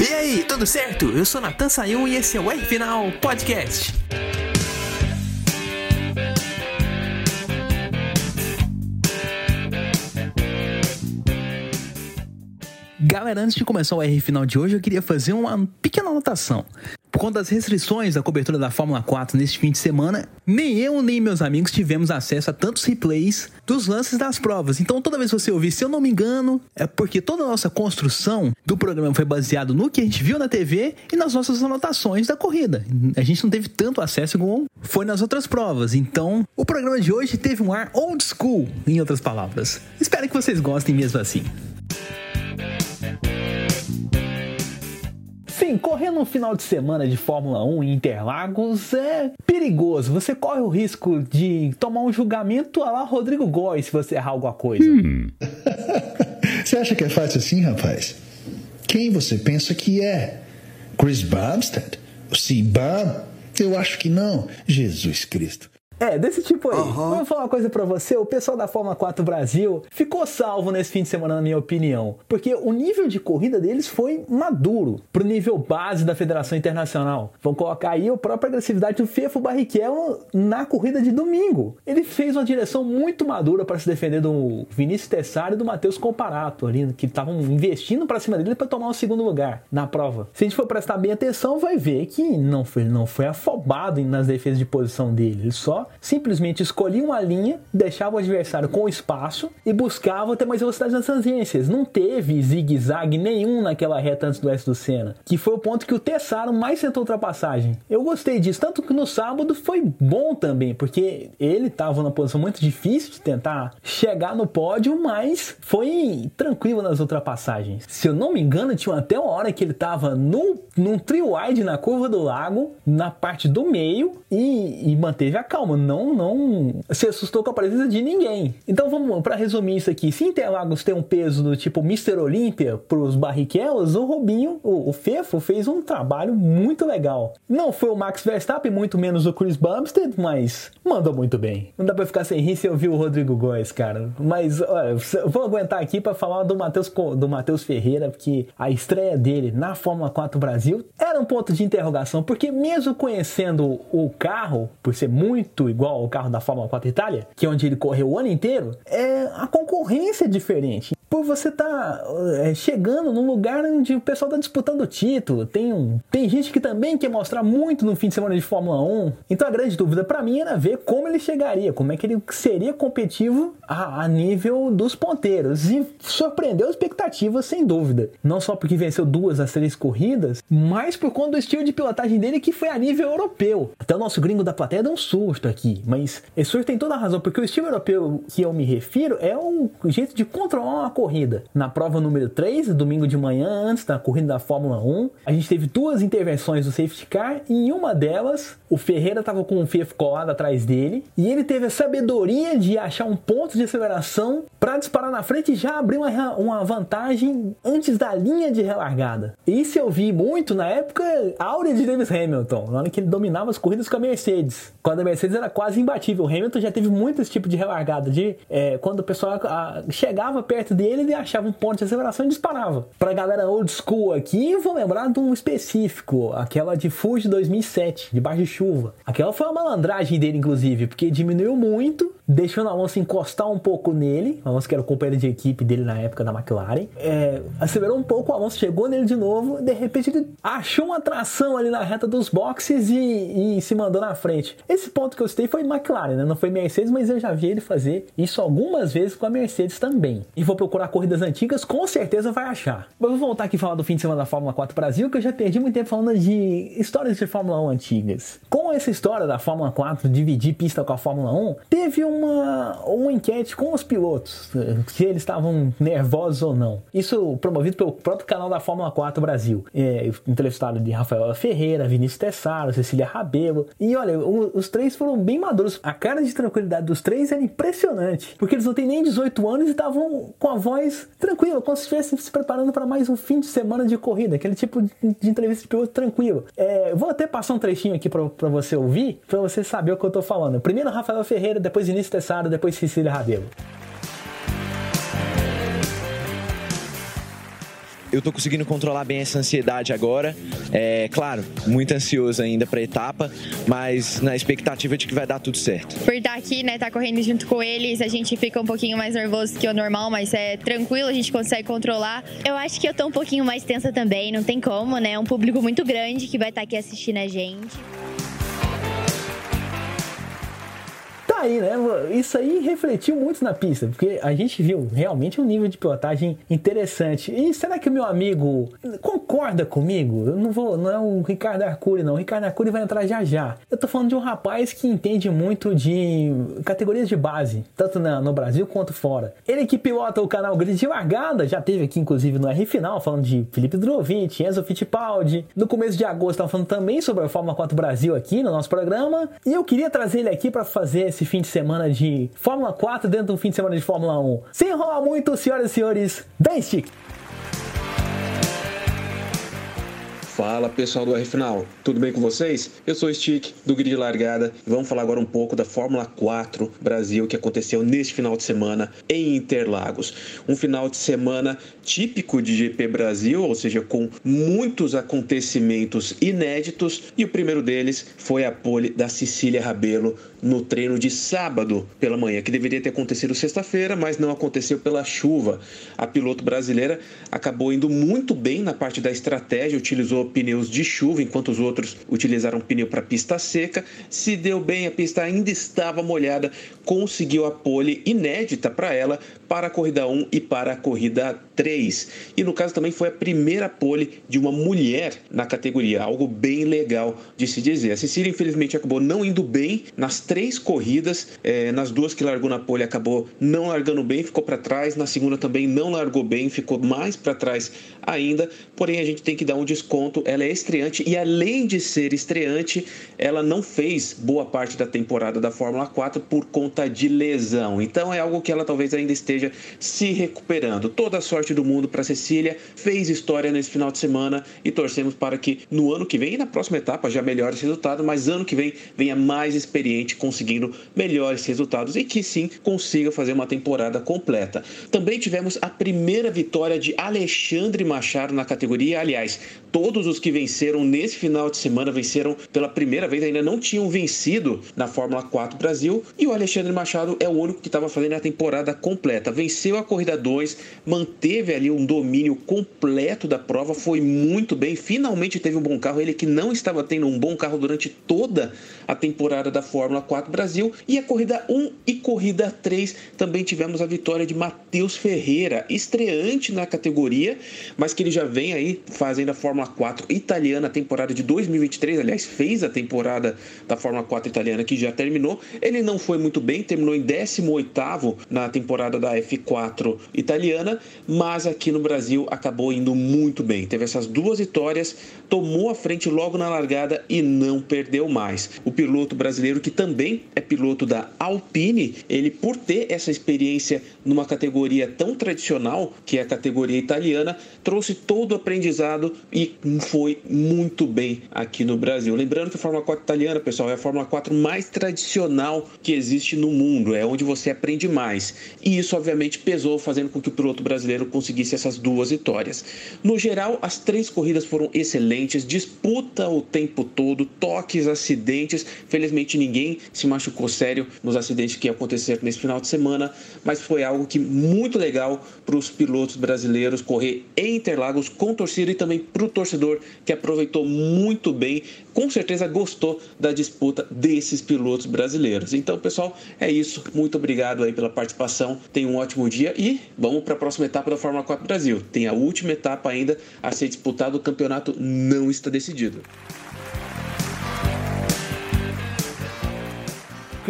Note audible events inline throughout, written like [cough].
E aí, tudo certo? Eu sou Natan Sayun e esse é o R Final Podcast. Galera, antes de começar o R final de hoje, eu queria fazer uma pequena anotação. Conta das restrições da cobertura da Fórmula 4 neste fim de semana, nem eu nem meus amigos tivemos acesso a tantos replays dos lances das provas. Então, toda vez que você ouvir, se eu não me engano, é porque toda a nossa construção do programa foi baseado no que a gente viu na TV e nas nossas anotações da corrida. A gente não teve tanto acesso como foi nas outras provas. Então, o programa de hoje teve um ar old school, em outras palavras. Espero que vocês gostem mesmo assim. Sim, correr no final de semana de Fórmula 1 em Interlagos é perigoso. Você corre o risco de tomar um julgamento a lá Rodrigo Góes se você errar alguma coisa. Hum. [laughs] você acha que é fácil assim, rapaz? Quem você pensa que é? Chris Bumstead? O C-Bum? Eu acho que não. Jesus Cristo. É, desse tipo aí. Uhum. Vou falar uma coisa para você, o pessoal da Fórmula 4 Brasil ficou salvo nesse fim de semana, na minha opinião, porque o nível de corrida deles foi maduro pro nível base da Federação Internacional. Vão colocar aí a própria agressividade do Fefo Barrichello na corrida de domingo. Ele fez uma direção muito madura para se defender do Vinícius Tessari e do Matheus Comparato ali, que estavam investindo para cima dele para tomar o segundo lugar na prova. Se a gente for prestar bem atenção, vai ver que não foi, não foi afobado nas defesas de posição dele. Ele só simplesmente escolhia uma linha, deixava o adversário com espaço e buscava ter mais velocidade nas tangências. Não teve zigue-zague nenhum naquela reta antes do S do Senna, que foi o ponto que o Tessaro mais tentou ultrapassagem. Eu gostei disso, tanto que no sábado foi bom também, porque ele estava numa posição muito difícil de tentar chegar no pódio, mas foi tranquilo nas ultrapassagens. Se eu não me engano, tinha até uma hora que ele estava num, num trio wide na curva do lago, na parte do meio, e, e manteve a calma não, não se assustou com a presença de ninguém. Então vamos para resumir isso aqui. Se Interlagos tem um peso do tipo Mr. Olímpia para os Barrichellos, o Robinho, o, o, Fefo, fez um trabalho muito legal. Não foi o Max Verstappen, muito menos o Chris Bumstead, mas mandou muito bem. Não dá para ficar sem rir se eu vi o Rodrigo Góes, cara. Mas olha, vou aguentar aqui para falar do Matheus do Matheus Ferreira, porque a estreia dele na Fórmula 4 Brasil era um ponto de interrogação, porque mesmo conhecendo o carro, por ser muito igual ao carro da Fórmula 4 Itália, que é onde ele correu o ano inteiro, é, a concorrência é diferente por você tá, é, chegando num lugar onde o pessoal está disputando o título. Tem, um, tem gente que também quer mostrar muito no fim de semana de Fórmula 1. Então a grande dúvida para mim era ver como ele chegaria, como é que ele seria competitivo a, a nível dos ponteiros. E surpreendeu expectativas, sem dúvida. Não só porque venceu duas das três corridas, mas por conta do estilo de pilotagem dele que foi a nível europeu. Até o nosso gringo da plateia deu um susto aqui, mas esse susto tem toda a razão, porque o estilo europeu que eu me refiro é um jeito de controlar uma corrida. Na prova número 3, domingo de manhã, antes da corrida da Fórmula 1, a gente teve duas intervenções do safety car e em uma delas o Ferreira estava com o Fief colado atrás dele e ele teve a sabedoria de achar um ponto de aceleração para disparar na frente e já abrir uma, uma vantagem antes da linha de relargada. Isso eu vi muito na época áurea de Lewis Hamilton, na hora que ele dominava as corridas com a Mercedes. Quando a Mercedes era quase imbatível. O Hamilton já teve muito esse tipo de relargada, de é, quando o pessoal a, chegava perto dele ele, achava um ponto de aceleração e disparava. Pra galera old school aqui, vou lembrar de um específico, aquela de Fuji 2007, debaixo de chuva. Aquela foi uma malandragem dele, inclusive, porque diminuiu muito deixando o Alonso encostar um pouco nele. O Alonso, que era o companheiro de equipe dele na época da McLaren, é, acelerou um pouco. O Alonso chegou nele de novo. De repente, ele achou uma tração ali na reta dos boxes e, e se mandou na frente. Esse ponto que eu citei foi McLaren, né? não foi Mercedes, mas eu já vi ele fazer isso algumas vezes com a Mercedes também. E vou procurar corridas antigas, com certeza vai achar. Mas vou voltar aqui falar do fim de semana da Fórmula 4 Brasil, que eu já perdi muito tempo falando de histórias de Fórmula 1 antigas. Com essa história da Fórmula 4 dividir pista com a Fórmula 1, teve um uma, uma enquete com os pilotos, se eles estavam nervosos ou não. Isso promovido pelo próprio canal da Fórmula 4 Brasil. É, entrevistado de Rafael Ferreira, Vinícius Tessaro, Cecília Rabelo. E olha, os três foram bem maduros. A cara de tranquilidade dos três era impressionante. Porque eles não têm nem 18 anos e estavam com a voz tranquila, como se estivessem se preparando para mais um fim de semana de corrida. Aquele tipo de, de entrevista de piloto tranquilo. É, vou até passar um trechinho aqui para você ouvir, para você saber o que eu tô falando. Primeiro Rafael Ferreira, depois Vinícius Tessaro, depois Cecília Rabelo. eu tô conseguindo controlar bem essa ansiedade agora. É claro, muito ansioso ainda para a etapa, mas na expectativa de que vai dar tudo certo. Por estar aqui, né, tá correndo junto com eles, a gente fica um pouquinho mais nervoso que o normal, mas é tranquilo, a gente consegue controlar. Eu acho que eu tô um pouquinho mais tensa também, não tem como, né? É um público muito grande que vai estar tá aqui assistindo a gente. Aí, né? Isso aí refletiu muito na pista, porque a gente viu realmente um nível de pilotagem interessante. E será que o meu amigo concorda comigo? Eu não vou, não é o Ricardo Arcuri, não. O Ricardo Arcuri vai entrar já já. Eu tô falando de um rapaz que entende muito de categorias de base, tanto no Brasil quanto fora. Ele que pilota o canal Grid de Largada, já teve aqui inclusive no R Final, falando de Felipe Drovic, Enzo Fittipaldi. No começo de agosto, estava falando também sobre a Fórmula 4 Brasil aqui no nosso programa. E eu queria trazer ele aqui para fazer esse fim de semana de Fórmula 4 dentro do fim de semana de Fórmula 1. Sem enrolar muito, senhoras e senhores, Dan Stick. Fala pessoal do R Final, tudo bem com vocês? Eu sou o Stick do Grid Largada e vamos falar agora um pouco da Fórmula 4 Brasil que aconteceu neste final de semana em Interlagos. Um final de semana típico de GP Brasil, ou seja, com muitos acontecimentos inéditos e o primeiro deles foi a pole da Cecília Rabelo no treino de sábado pela manhã, que deveria ter acontecido sexta-feira, mas não aconteceu pela chuva. A piloto brasileira acabou indo muito bem na parte da estratégia, utilizou pneus de chuva, enquanto os outros utilizaram pneu para pista seca. Se deu bem, a pista ainda estava molhada, conseguiu a pole inédita para ela para a corrida 1 e para a corrida 3. E no caso também foi a primeira pole de uma mulher na categoria, algo bem legal de se dizer. A Cecília, infelizmente, acabou não indo bem nas três corridas, é, nas duas que largou na pole, acabou não largando bem, ficou para trás. Na segunda também não largou bem, ficou mais para trás ainda. Porém, a gente tem que dar um desconto. Ela é estreante e, além de ser estreante, ela não fez boa parte da temporada da Fórmula 4 por conta de lesão. Então, é algo que ela talvez ainda esteja se recuperando. Toda a sorte do mundo para Cecília, fez história nesse final de semana e torcemos para que no ano que vem e na próxima etapa já melhore esse resultado, mas ano que vem venha mais experiente conseguindo melhores resultados e que sim consiga fazer uma temporada completa. Também tivemos a primeira vitória de Alexandre Machado na categoria. Aliás, todos os que venceram nesse final de semana venceram pela primeira vez, ainda não tinham vencido na Fórmula 4 Brasil. E o Alexandre Machado é o único que estava fazendo a temporada completa. Venceu a corrida 2, manteve ali um domínio completo da prova, foi muito bem. Finalmente teve um bom carro. Ele que não estava tendo um bom carro durante toda a temporada da Fórmula 4 Brasil. E a corrida 1 e corrida 3 também tivemos a vitória de Matheus Ferreira, estreante na categoria, mas que ele já vem aí fazendo a Fórmula 4 italiana, temporada de 2023. Aliás, fez a temporada da Fórmula 4 italiana que já terminou. Ele não foi muito bem, terminou em 18 na temporada da F4 italiana, mas aqui no Brasil acabou indo muito bem. Teve essas duas vitórias, tomou a frente logo na largada e não perdeu mais. O piloto brasileiro que também é piloto da Alpine, ele por ter essa experiência numa categoria tão tradicional, que é a categoria italiana, trouxe todo o aprendizado e foi muito bem aqui no Brasil. Lembrando que a Fórmula 4 italiana, pessoal, é a Fórmula 4 mais tradicional que existe no mundo, é onde você aprende mais. E isso obviamente pesou fazendo com que o piloto brasileiro conseguisse essas duas vitórias. No geral, as três corridas foram excelentes, disputa o tempo todo, toques, acidentes. Felizmente ninguém se machucou sério nos acidentes que aconteceram nesse final de semana, mas foi algo que muito legal para os pilotos brasileiros correr em Interlagos com torcida e também para o torcedor que aproveitou muito bem, com certeza gostou da disputa desses pilotos brasileiros. Então, pessoal, é isso. Muito obrigado aí pela participação. Tenha um ótimo dia e vamos para a próxima etapa da Fórmula 4 Brasil. Tem a última etapa ainda a ser disputada, o campeonato não está decidido.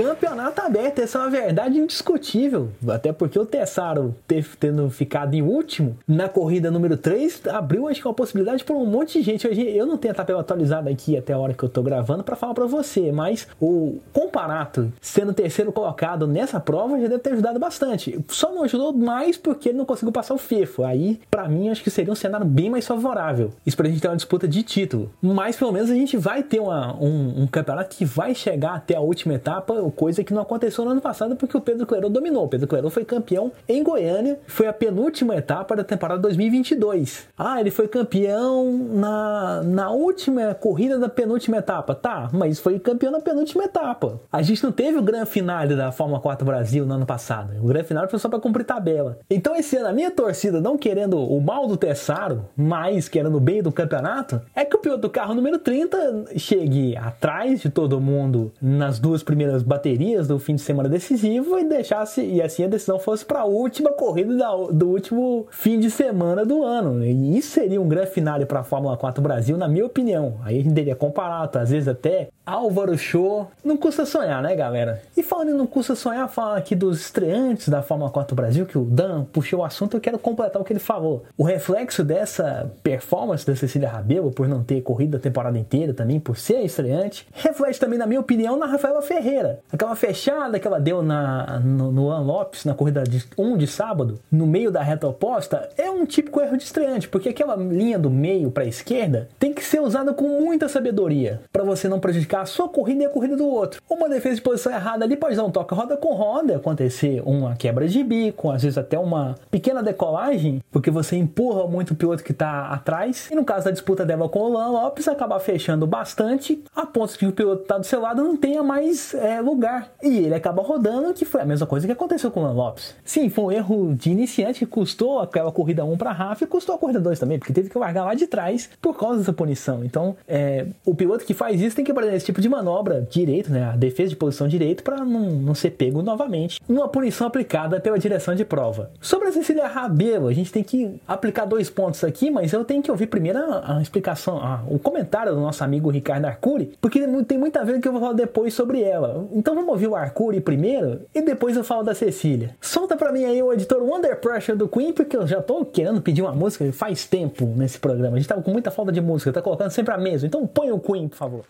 Campeonato aberto, essa é uma verdade indiscutível. Até porque o Tessaro tendo ficado em último na corrida número 3 abriu acho que uma possibilidade para um monte de gente. Eu não tenho a tabela atualizada aqui até a hora que eu tô gravando para falar para você, mas o Comparato sendo terceiro colocado nessa prova já deve ter ajudado bastante. Só não ajudou mais porque ele não conseguiu passar o FIFO. Aí, para mim, acho que seria um cenário bem mais favorável. Isso pra gente ter uma disputa de título. Mas pelo menos a gente vai ter uma, um, um campeonato que vai chegar até a última etapa coisa que não aconteceu no ano passado porque o Pedro Coelho dominou. O Pedro Coelho foi campeão em Goiânia, foi a penúltima etapa da temporada 2022. Ah, ele foi campeão na, na última corrida da penúltima etapa. Tá, mas foi campeão na penúltima etapa. A gente não teve o grande finale da Fórmula 4 Brasil no ano passado. O grande final foi só para cumprir tabela. Então esse ano a minha torcida não querendo o mal do Tessaro, mas querendo o bem do campeonato, é que o piloto do carro número 30 chegue atrás de todo mundo nas duas primeiras baterias do fim de semana decisivo e deixasse e assim a decisão fosse para a última corrida da, do último fim de semana do ano. E isso seria um grande finale para a Fórmula 4 Brasil, na minha opinião. Aí a gente teria comparado, às vezes até Álvaro Show. Não custa sonhar, né, galera? E falando em não custa sonhar, falando aqui dos estreantes da Fórmula 4 Brasil, que o Dan puxou o assunto, eu quero completar o que ele falou. O reflexo dessa performance da Cecília Rabelo, por não ter corrido a temporada inteira também, por ser estreante, reflete também, na minha opinião, na Rafaela Ferreira. Aquela fechada que ela deu na, no, no Lopes, na corrida de 1 de sábado, no meio da reta oposta, é um típico erro de estreante, porque aquela linha do meio para a esquerda tem que ser usada com muita sabedoria, para você não prejudicar a sua corrida e a corrida do outro. Uma defesa de posição errada ali pode dar um toque roda com roda, acontecer uma quebra de bico, às vezes até uma pequena decolagem, porque você empurra muito o piloto que está atrás. E no caso da disputa dela com o Lan Lopes, acabar fechando bastante, a ponto de que o piloto está do seu lado não tenha mais é, lugar. E ele acaba rodando, que foi a mesma coisa que aconteceu com o Lopes. Sim, foi um erro de iniciante que custou aquela corrida 1 para a Rafa e custou a corrida 2 também, porque teve que largar lá de trás por causa dessa punição. Então, é, o piloto que faz isso tem que aprender esse tipo de manobra direito, né? A defesa de posição direito para não, não ser pego novamente numa punição aplicada pela direção de prova. Sobre a Cecília Rabelo, a gente tem que aplicar dois pontos aqui, mas eu tenho que ouvir primeiro a, a explicação, a, o comentário do nosso amigo Ricardo Arcuri, porque tem muita ver que eu vou falar depois sobre ela. Então vamos ouvir o Arcuri primeiro e depois eu falo da Cecília. Solta para mim aí o editor Wonder Pressure do Queen, porque eu já tô querendo pedir uma música faz tempo nesse programa. A gente tava com muita falta de música, tá colocando sempre a mesma. Então põe o Queen, por favor.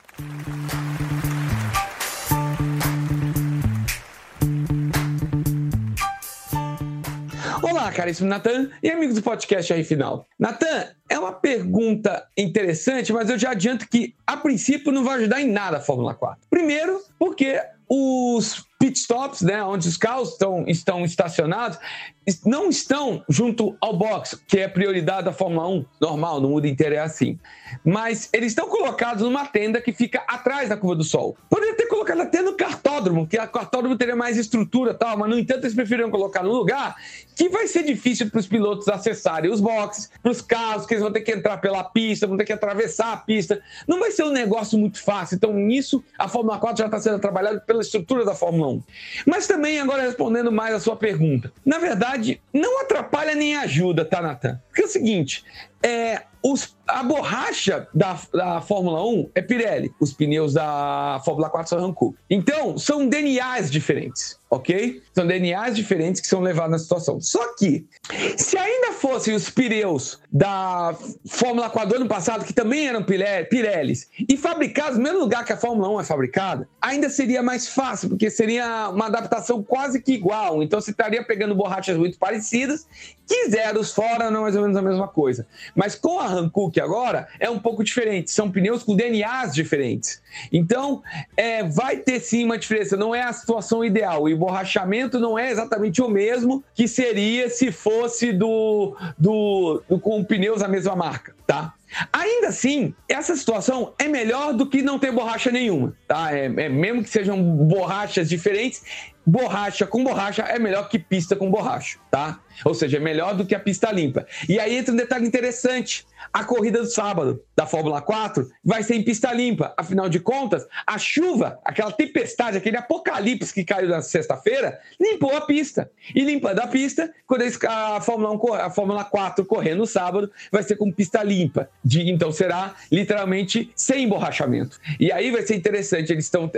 Olá, caríssimo Natan e amigos do podcast aí final. Natan, é uma pergunta interessante, mas eu já adianto que, a princípio, não vai ajudar em nada a Fórmula 4. Primeiro, porque os pitstops, né, onde os carros estão, estão estacionados, não estão junto ao box, que é prioridade da Fórmula 1, normal, no mundo inteiro é assim. Mas eles estão colocados numa tenda que fica atrás da curva do sol. Poderia ter colocado até no cartódromo, que a cartódromo teria mais estrutura tal, mas no entanto eles preferiram colocar no lugar que vai ser difícil para os pilotos acessarem os boxes, para os carros, que eles vão ter que entrar pela pista, vão ter que atravessar a pista. Não vai ser um negócio muito fácil. Então, nisso, a Fórmula 4 já está sendo trabalhada pela estrutura da Fórmula 1. Mas também, agora respondendo mais a sua pergunta. Na verdade, não atrapalha nem ajuda, tá, Natan? Porque é o seguinte, é, os, a borracha da, da Fórmula 1 é Pirelli, os pneus da Fórmula 4 são Hankook. Então, são DNAs diferentes, ok? São DNAs diferentes que são levados na situação. Só que, se ainda fossem os pneus da Fórmula 4 do ano passado, que também eram Pirellis, e fabricados no mesmo lugar que a Fórmula 1 é fabricada, ainda seria mais fácil, porque seria uma adaptação quase que igual. Então, você estaria pegando borrachas muito parecidas, que zeros fora não é mais ou menos a mesma coisa. Mas com a Hankook agora é um pouco diferente. São pneus com DNAs diferentes. Então, é, vai ter sim uma diferença. Não é a situação ideal. O emborrachamento não é exatamente o mesmo que seria se fosse do, do, do com pneus da mesma marca, tá? Ainda assim, essa situação é melhor do que não ter borracha nenhuma, tá? É, é, mesmo que sejam borrachas diferentes, borracha com borracha é melhor que pista com borracha, tá? Ou seja, é melhor do que a pista limpa. E aí entra um detalhe interessante. A corrida do sábado da Fórmula 4 vai ser em pista limpa. Afinal de contas, a chuva, aquela tempestade, aquele apocalipse que caiu na sexta-feira, limpou a pista. E limpando a pista, quando a Fórmula, 1, a Fórmula 4 correr no sábado, vai ser com pista limpa. De, então será literalmente sem emborrachamento. E aí vai ser interessante. Eles estão.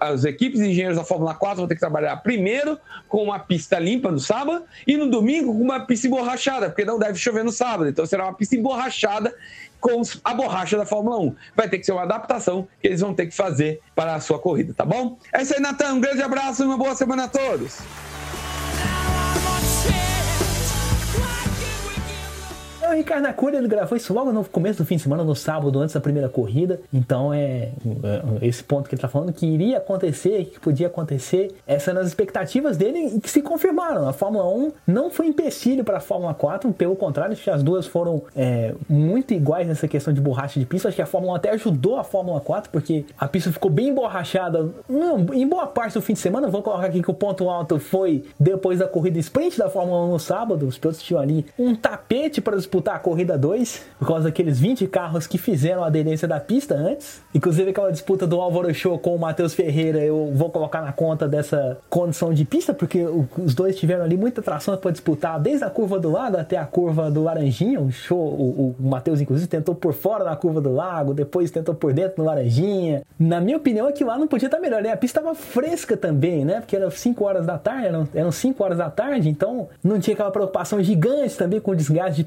as equipes de engenheiros da Fórmula 4 vão ter que trabalhar primeiro com uma pista limpa no sábado e no domingo com uma pista emborrachada, porque não deve chover no sábado. Então será uma pista emborrachada com a borracha da Fórmula 1. Vai ter que ser uma adaptação que eles vão ter que fazer para a sua corrida, tá bom? É isso aí, Natan. Um grande abraço e uma boa semana a todos. Ricardo Nakuri, ele gravou isso logo no começo do fim de semana, no sábado, antes da primeira corrida. Então é, é esse ponto que ele tá falando que iria acontecer, que podia acontecer, essas eram as expectativas dele que se confirmaram. A Fórmula 1 não foi empecilho para a Fórmula 4, pelo contrário, acho que as duas foram é, muito iguais nessa questão de borracha de pista. Acho que a Fórmula 1 até ajudou a Fórmula 4, porque a pista ficou bem emborrachada em boa parte do fim de semana. Vou colocar aqui que o ponto alto foi depois da corrida sprint da Fórmula 1 no sábado. Os pilotos tinham ali um tapete para disputar a corrida 2, por causa daqueles 20 carros que fizeram a aderência da pista antes. Inclusive aquela disputa do Álvaro Show com o Matheus Ferreira, eu vou colocar na conta dessa condição de pista, porque os dois tiveram ali muita tração para disputar, desde a curva do lado até a curva do Laranjinha. O show, o, o Matheus, inclusive, tentou por fora da curva do lago, depois tentou por dentro no Laranjinha. Na minha opinião, aquilo lá não podia estar melhor, né? A pista estava fresca também, né? Porque eram 5 horas da tarde, eram, eram 5 horas da tarde, então não tinha aquela preocupação gigante também com o desgaste de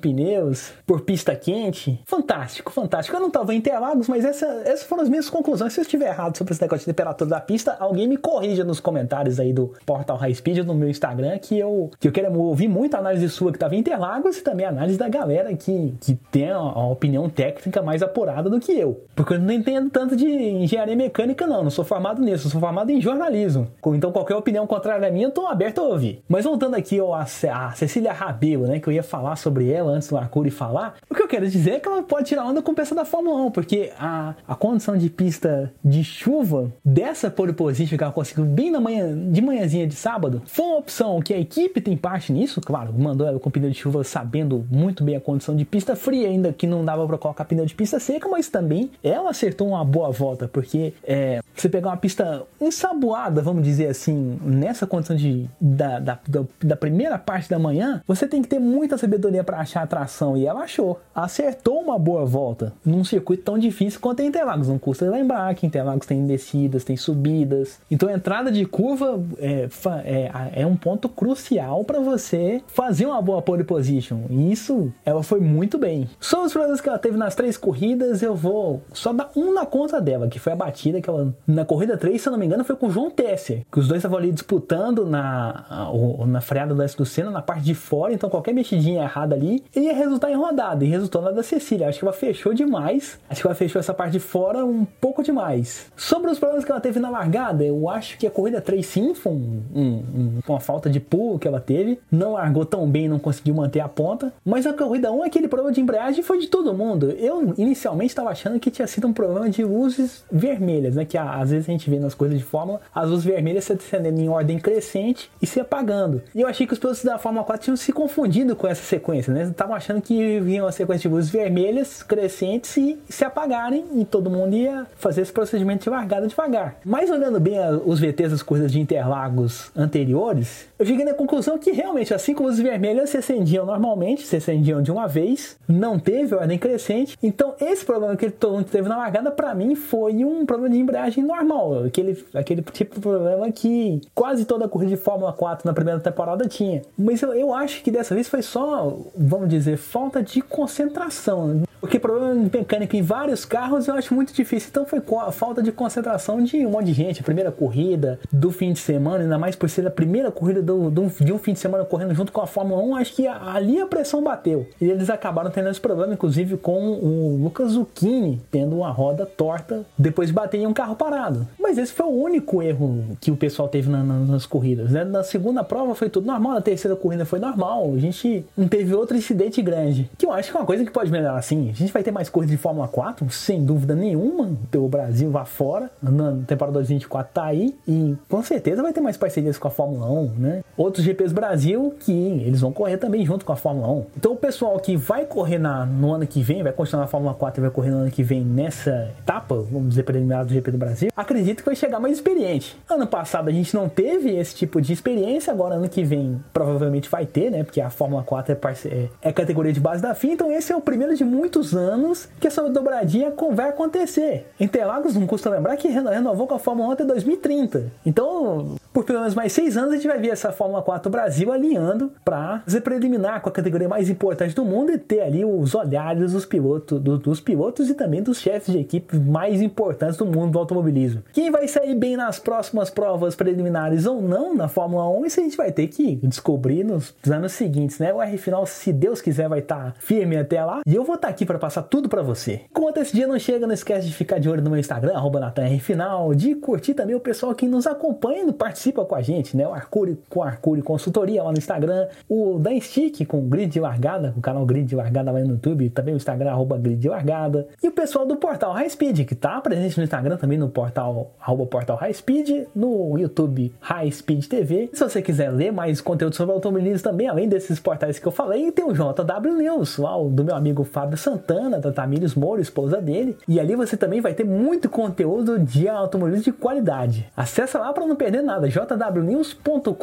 por pista quente. Fantástico, fantástico. Eu não estava em Interlagos, mas essa, essas foram as minhas conclusões. Se eu estiver errado sobre esse negócio de temperatura da pista, alguém me corrija nos comentários aí do Portal High Speed no meu Instagram, que eu, que eu quero ouvir muito a análise sua que estava em Interlagos e também a análise da galera que, que tem a opinião técnica mais apurada do que eu. Porque eu não entendo tanto de engenharia mecânica, não. Não sou formado nisso, eu sou formado em jornalismo. Então qualquer opinião contrária à minha, eu tô aberto a ouvir. Mas voltando aqui ó, a, a Cecília Rabelo, né? Que eu ia falar sobre ela antes do Arcuri falar. O que eu quero dizer é que ela pode tirar onda com peça da Fórmula 1, porque a, a condição de pista de chuva dessa pole position que ela conseguiu bem na manhã, de manhãzinha de sábado, foi uma opção que a equipe tem parte nisso, claro, mandou ela com pneu de chuva sabendo muito bem a condição de pista fria, ainda que não dava para colocar pneu de pista seca, mas também ela acertou uma boa volta, porque é, você pegar uma pista ensaboada, vamos dizer assim, nessa condição de, da, da, da, da primeira parte da manhã, você tem que ter muita sabedoria para achar a e ela achou. Acertou uma boa volta num circuito tão difícil quanto é Interlagos. Não custa lembrar que Interlagos tem descidas, tem subidas. Então a entrada de curva é, é, é um ponto crucial para você fazer uma boa pole position. E isso ela foi muito bem. Sobre os problemas que ela teve nas três corridas, eu vou só dar um na conta dela, que foi a batida que ela na corrida 3, se eu não me engano, foi com o João Tesser, que os dois estavam ali disputando na, na freada do S do Senna, na parte de fora, então qualquer mexidinha errada ali ia resultar em rodada, e resultou na da Cecília. Acho que ela fechou demais, acho que ela fechou essa parte de fora um pouco demais. Sobre os problemas que ela teve na largada, eu acho que a corrida 3 sim foi um, um, uma falta de pulo que ela teve, não largou tão bem, não conseguiu manter a ponta, mas a corrida 1, aquele problema de embreagem foi de todo mundo. Eu inicialmente estava achando que tinha sido um problema de luzes vermelhas, né, que às vezes a gente vê nas coisas de Fórmula, as luzes vermelhas se descendendo em ordem crescente e se apagando. E eu achei que os pilotos da Fórmula 4 tinham se confundido com essa sequência, né? Estavam achando que vinha uma sequência de luzes vermelhas crescentes e se apagarem e todo mundo ia fazer esse procedimento de largada devagar. Mas olhando bem os VTs das corridas de Interlagos anteriores, eu cheguei na conclusão que realmente, assim como luzes vermelhas se acendiam normalmente, se acendiam de uma vez, não teve ordem crescente. Então, esse problema que todo mundo teve na largada, para mim, foi um problema de embreagem normal. Aquele, aquele tipo de problema que quase toda a corrida de Fórmula 4 na primeira temporada tinha. Mas eu, eu acho que dessa vez foi só, vamos dizer, falta de concentração. Porque problema mecânico em vários carros eu acho muito difícil. Então foi a falta de concentração de um monte de gente. A primeira corrida do fim de semana, ainda mais por ser a primeira corrida do, do, de um fim de semana correndo junto com a Fórmula 1, acho que ali a pressão bateu. E eles acabaram tendo esse problema, inclusive com o Lucas Zucchini tendo uma roda torta depois de bater em um carro parado. Mas esse foi o único erro que o pessoal teve na, na, nas corridas. Né? Na segunda prova foi tudo normal, na terceira corrida foi normal. A gente não teve outro incidente grande. Que eu acho que é uma coisa que pode melhorar assim. A gente vai ter mais corridas de Fórmula 4, sem dúvida nenhuma. Pelo Brasil vá fora. Na temporada 2024 tá aí. E com certeza vai ter mais parcerias com a Fórmula 1, né? Outros GPs Brasil que eles vão correr também junto com a Fórmula 1. Então o pessoal que vai correr na, no ano que vem, vai continuar na Fórmula 4 e vai correr no ano que vem nessa etapa, vamos dizer, preliminar do GP do Brasil, acredito que vai chegar mais experiente. Ano passado a gente não teve esse tipo de experiência, agora ano que vem provavelmente vai ter, né? Porque a Fórmula 4 é, é, é categoria de base da FIA, então esse é o primeiro de muitos muitos anos que essa dobradinha vai acontecer. Interlagos, não custa lembrar que renovou com a Fórmula 1 até 2030. Então, por pelo menos mais seis anos, a gente vai ver essa Fórmula 4 Brasil alinhando para fazer preliminar com a categoria mais importante do mundo e ter ali os olhares dos pilotos, do, dos pilotos e também dos chefes de equipe mais importantes do mundo do automobilismo. Quem vai sair bem nas próximas provas preliminares ou não na Fórmula 1, isso a gente vai ter que descobrir nos anos seguintes, né? O R final, se Deus quiser, vai estar tá firme até lá. E eu vou estar tá aqui para passar tudo para você. Enquanto esse dia não chega, não esquece de ficar de olho no meu Instagram, arroba Final, de curtir também o pessoal que nos acompanha e participa com a gente, né? O Arcuri com Arcuri Consultoria lá no Instagram, o da Stick com Grid de Largada, o canal Grid de Largada lá no YouTube, também o Instagram, arroba Grid de Largada. E o pessoal do portal High Speed, que tá presente no Instagram também no portal, arroba portal High Speed, no YouTube High Speed TV. Se você quiser ler mais conteúdo sobre automobilismo também, além desses portais que eu falei, tem o JW News, lá, do meu amigo Fábio Santana, Santana, da Tamires Moura, esposa dele. E ali você também vai ter muito conteúdo de automobilismo de qualidade. Acesse lá para não perder nada, jwnews.com.br.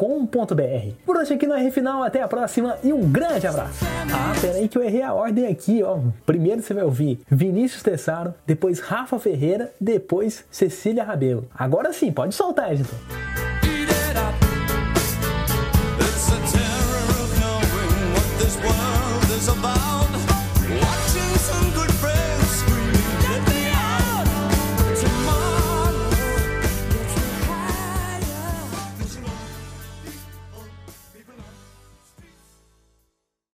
Por hoje aqui no R Final, até a próxima e um grande abraço. Ah, peraí que eu errei a ordem aqui, ó. Primeiro você vai ouvir Vinícius Tessaro, depois Rafa Ferreira, depois Cecília Rabelo. Agora sim, pode soltar, Editor. It's a terror of knowing what this world